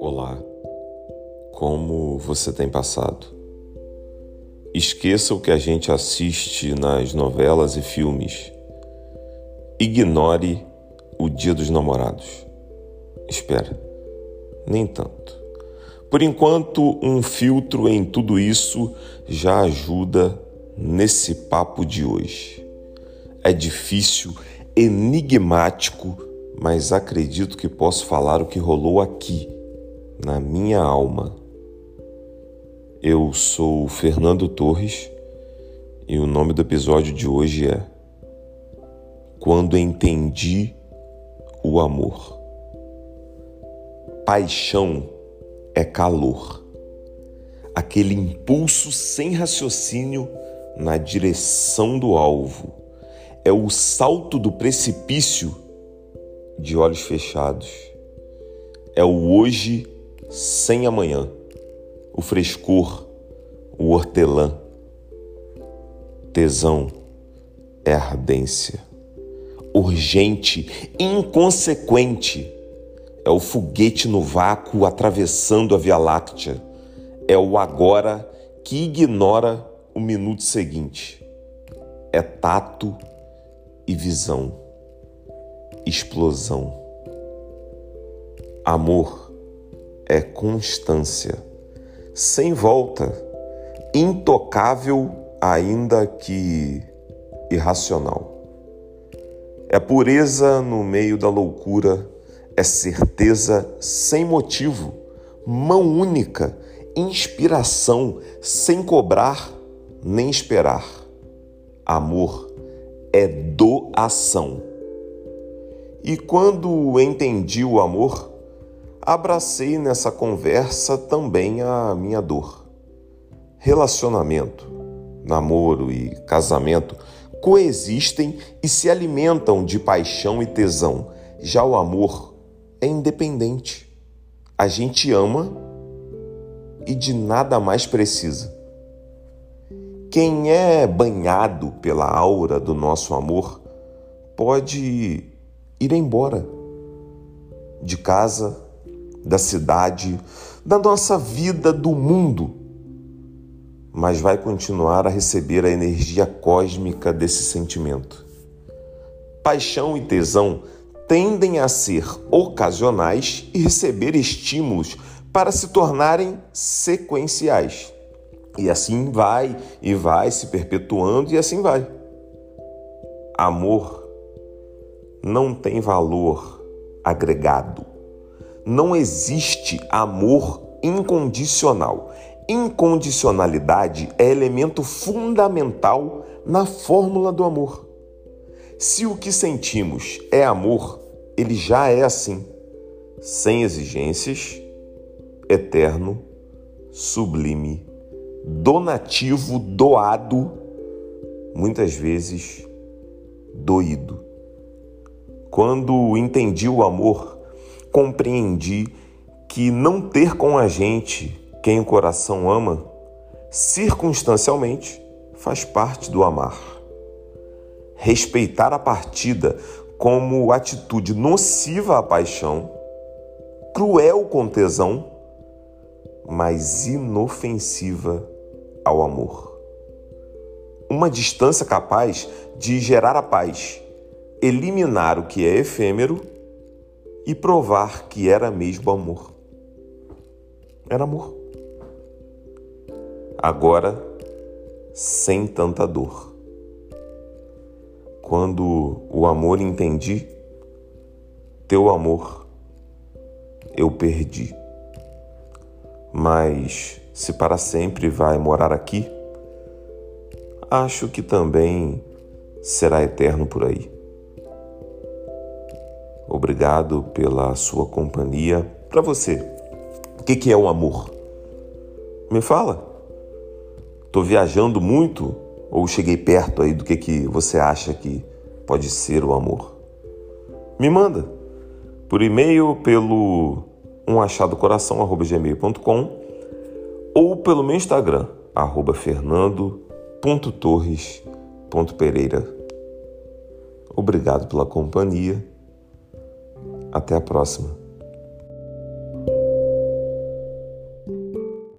Olá, como você tem passado? Esqueça o que a gente assiste nas novelas e filmes. Ignore o Dia dos Namorados. Espera, nem tanto. Por enquanto, um filtro em tudo isso já ajuda nesse papo de hoje. É difícil, enigmático, mas acredito que posso falar o que rolou aqui, na minha alma. Eu sou Fernando Torres e o nome do episódio de hoje é Quando Entendi o Amor. Paixão é calor, aquele impulso sem raciocínio na direção do alvo. É o salto do precipício de olhos fechados. É o hoje sem amanhã, o frescor, o hortelã. Tesão é ardência, urgente, inconsequente é o foguete no vácuo atravessando a Via Láctea. É o agora que ignora o minuto seguinte. É tato e visão. Explosão. Amor é constância, sem volta, intocável, ainda que irracional. É pureza no meio da loucura é certeza sem motivo, mão única, inspiração sem cobrar nem esperar. Amor é doação. E quando entendi o amor, abracei nessa conversa também a minha dor. Relacionamento, namoro e casamento coexistem e se alimentam de paixão e tesão. Já o amor é independente. A gente ama e de nada mais precisa. Quem é banhado pela aura do nosso amor pode ir embora de casa, da cidade, da nossa vida, do mundo, mas vai continuar a receber a energia cósmica desse sentimento. Paixão e tesão tendem a ser ocasionais e receber estímulos para se tornarem sequenciais. E assim vai e vai se perpetuando e assim vai. Amor não tem valor agregado. Não existe amor incondicional. Incondicionalidade é elemento fundamental na fórmula do amor. Se o que sentimos é amor, ele já é assim, sem exigências, eterno, sublime, donativo, doado, muitas vezes doído. Quando entendi o amor, compreendi que não ter com a gente quem o coração ama, circunstancialmente, faz parte do amar. Respeitar a partida como atitude nociva à paixão, cruel com tesão, mas inofensiva ao amor. Uma distância capaz de gerar a paz, eliminar o que é efêmero e provar que era mesmo amor. Era amor. Agora, sem tanta dor. Quando o amor entendi, teu amor eu perdi. Mas se para sempre vai morar aqui, acho que também será eterno por aí. Obrigado pela sua companhia. Para você, o que é o amor? Me fala. Estou viajando muito ou cheguei perto aí do que, que você acha que pode ser o amor? Me manda por e-mail pelo umachadocoração@gmail.com ou pelo meu Instagram arroba fernando.torres.pereira. Obrigado pela companhia Até a próxima.